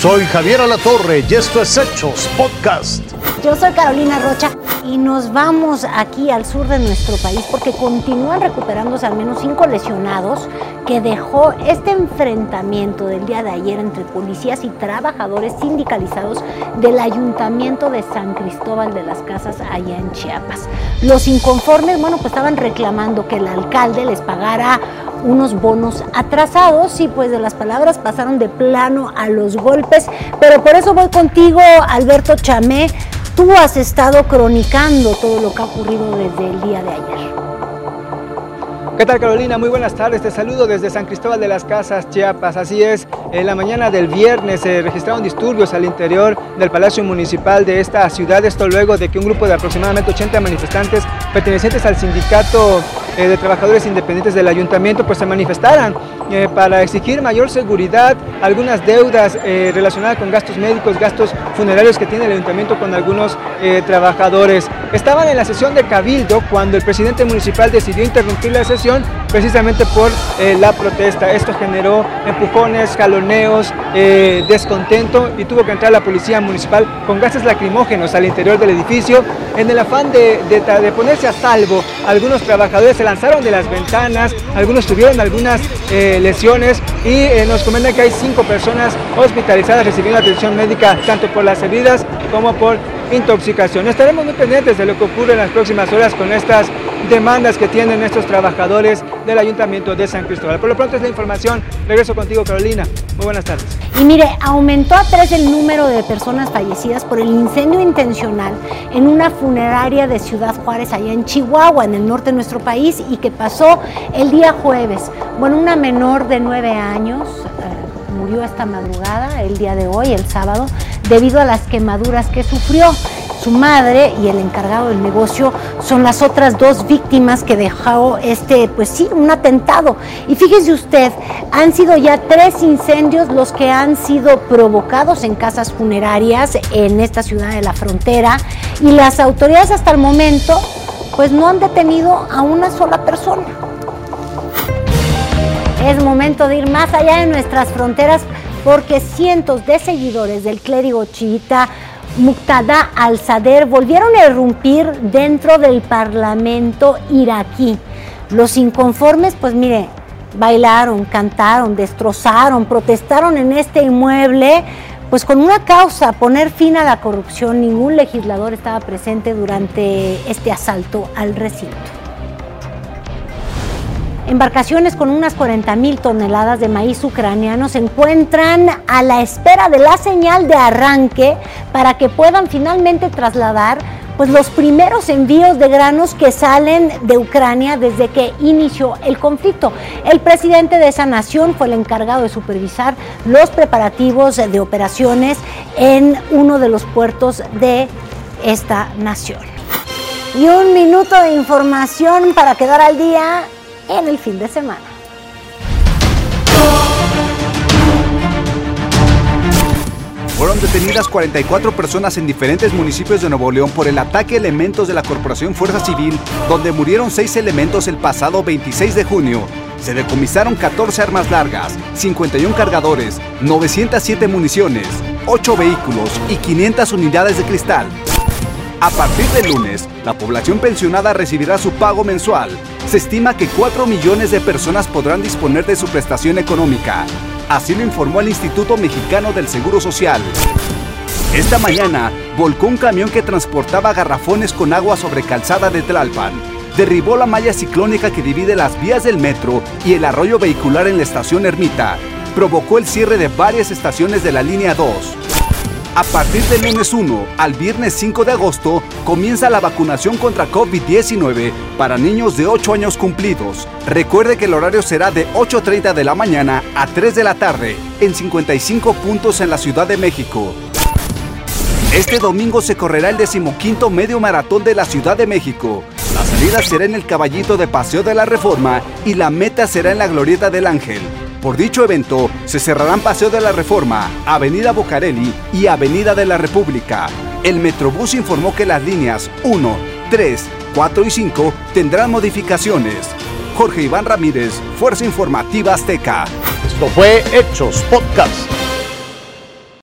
Soy Javier Alatorre y esto es Hechos Podcast. Yo soy Carolina Rocha y nos vamos aquí al sur de nuestro país porque continúan recuperándose al menos cinco lesionados que dejó este enfrentamiento del día de ayer entre policías y trabajadores sindicalizados del ayuntamiento de San Cristóbal de las Casas allá en Chiapas. Los inconformes, bueno, pues estaban reclamando que el alcalde les pagara unos bonos atrasados y pues de las palabras pasaron de plano a los golpes, pero por eso voy contigo, Alberto Chamé, tú has estado cronicando todo lo que ha ocurrido desde el día de ayer. ¿Qué tal Carolina? Muy buenas tardes. Te saludo desde San Cristóbal de las Casas, Chiapas. Así es, en la mañana del viernes se registraron disturbios al interior del Palacio Municipal de esta ciudad. Esto luego de que un grupo de aproximadamente 80 manifestantes pertenecientes al sindicato eh, de trabajadores independientes del ayuntamiento pues se manifestaran eh, para exigir mayor seguridad, algunas deudas eh, relacionadas con gastos médicos, gastos funerarios que tiene el ayuntamiento con algunos trabajadores. Estaban en la sesión de Cabildo cuando el presidente municipal decidió interrumpir la sesión precisamente por la protesta. Esto generó empujones, jaloneos, descontento y tuvo que entrar la policía municipal con gases lacrimógenos al interior del edificio en el afán de, de ponerse a salvo. Algunos trabajadores se lanzaron de las ventanas, algunos tuvieron algunas eh, lesiones y eh, nos comentan que hay cinco personas hospitalizadas recibiendo atención médica tanto por las heridas como por intoxicación. Estaremos muy pendientes de lo que ocurre en las próximas horas con estas demandas que tienen estos trabajadores del Ayuntamiento de San Cristóbal. Por lo pronto es la información. Regreso contigo, Carolina. Muy buenas tardes. Y mire, aumentó a tres el número de personas fallecidas por el incendio intencional en una funeraria de Ciudad Juárez, allá en Chihuahua, en el norte de nuestro país, y que pasó el día jueves. Bueno, una menor de nueve años eh, murió esta madrugada, el día de hoy, el sábado, debido a las quemaduras que sufrió. Su madre y el encargado del negocio son las otras dos víctimas que dejó este, pues sí, un atentado. Y fíjese usted, han sido ya tres incendios los que han sido provocados en casas funerarias en esta ciudad de la frontera y las autoridades hasta el momento pues no han detenido a una sola persona. Es momento de ir más allá de nuestras fronteras porque cientos de seguidores del clérigo chiita Muqtada al-Sadr volvieron a irrumpir dentro del parlamento iraquí. Los inconformes, pues mire, bailaron, cantaron, destrozaron, protestaron en este inmueble, pues con una causa, poner fin a la corrupción. Ningún legislador estaba presente durante este asalto al recinto. Embarcaciones con unas 40 mil toneladas de maíz ucraniano se encuentran a la espera de la señal de arranque para que puedan finalmente trasladar pues, los primeros envíos de granos que salen de Ucrania desde que inició el conflicto. El presidente de esa nación fue el encargado de supervisar los preparativos de operaciones en uno de los puertos de esta nación. Y un minuto de información para quedar al día en el fin de semana. Fueron detenidas 44 personas en diferentes municipios de Nuevo León por el ataque a elementos de la Corporación Fuerza Civil, donde murieron seis elementos el pasado 26 de junio. Se decomisaron 14 armas largas, 51 cargadores, 907 municiones, 8 vehículos y 500 unidades de cristal. A partir del lunes, la población pensionada recibirá su pago mensual. Se estima que 4 millones de personas podrán disponer de su prestación económica. Así lo informó el Instituto Mexicano del Seguro Social. Esta mañana, volcó un camión que transportaba garrafones con agua sobre calzada de Tlalpan. Derribó la malla ciclónica que divide las vías del metro y el arroyo vehicular en la estación Ermita. Provocó el cierre de varias estaciones de la línea 2. A partir del lunes 1 al viernes 5 de agosto comienza la vacunación contra COVID-19 para niños de 8 años cumplidos. Recuerde que el horario será de 8.30 de la mañana a 3 de la tarde en 55 puntos en la Ciudad de México. Este domingo se correrá el decimoquinto medio maratón de la Ciudad de México. La salida será en el Caballito de Paseo de la Reforma y la meta será en la Glorieta del Ángel. Por dicho evento, se cerrarán Paseo de la Reforma, Avenida Bocarelli y Avenida de la República. El Metrobús informó que las líneas 1, 3, 4 y 5 tendrán modificaciones. Jorge Iván Ramírez, Fuerza Informativa Azteca. Esto fue Hechos Podcast.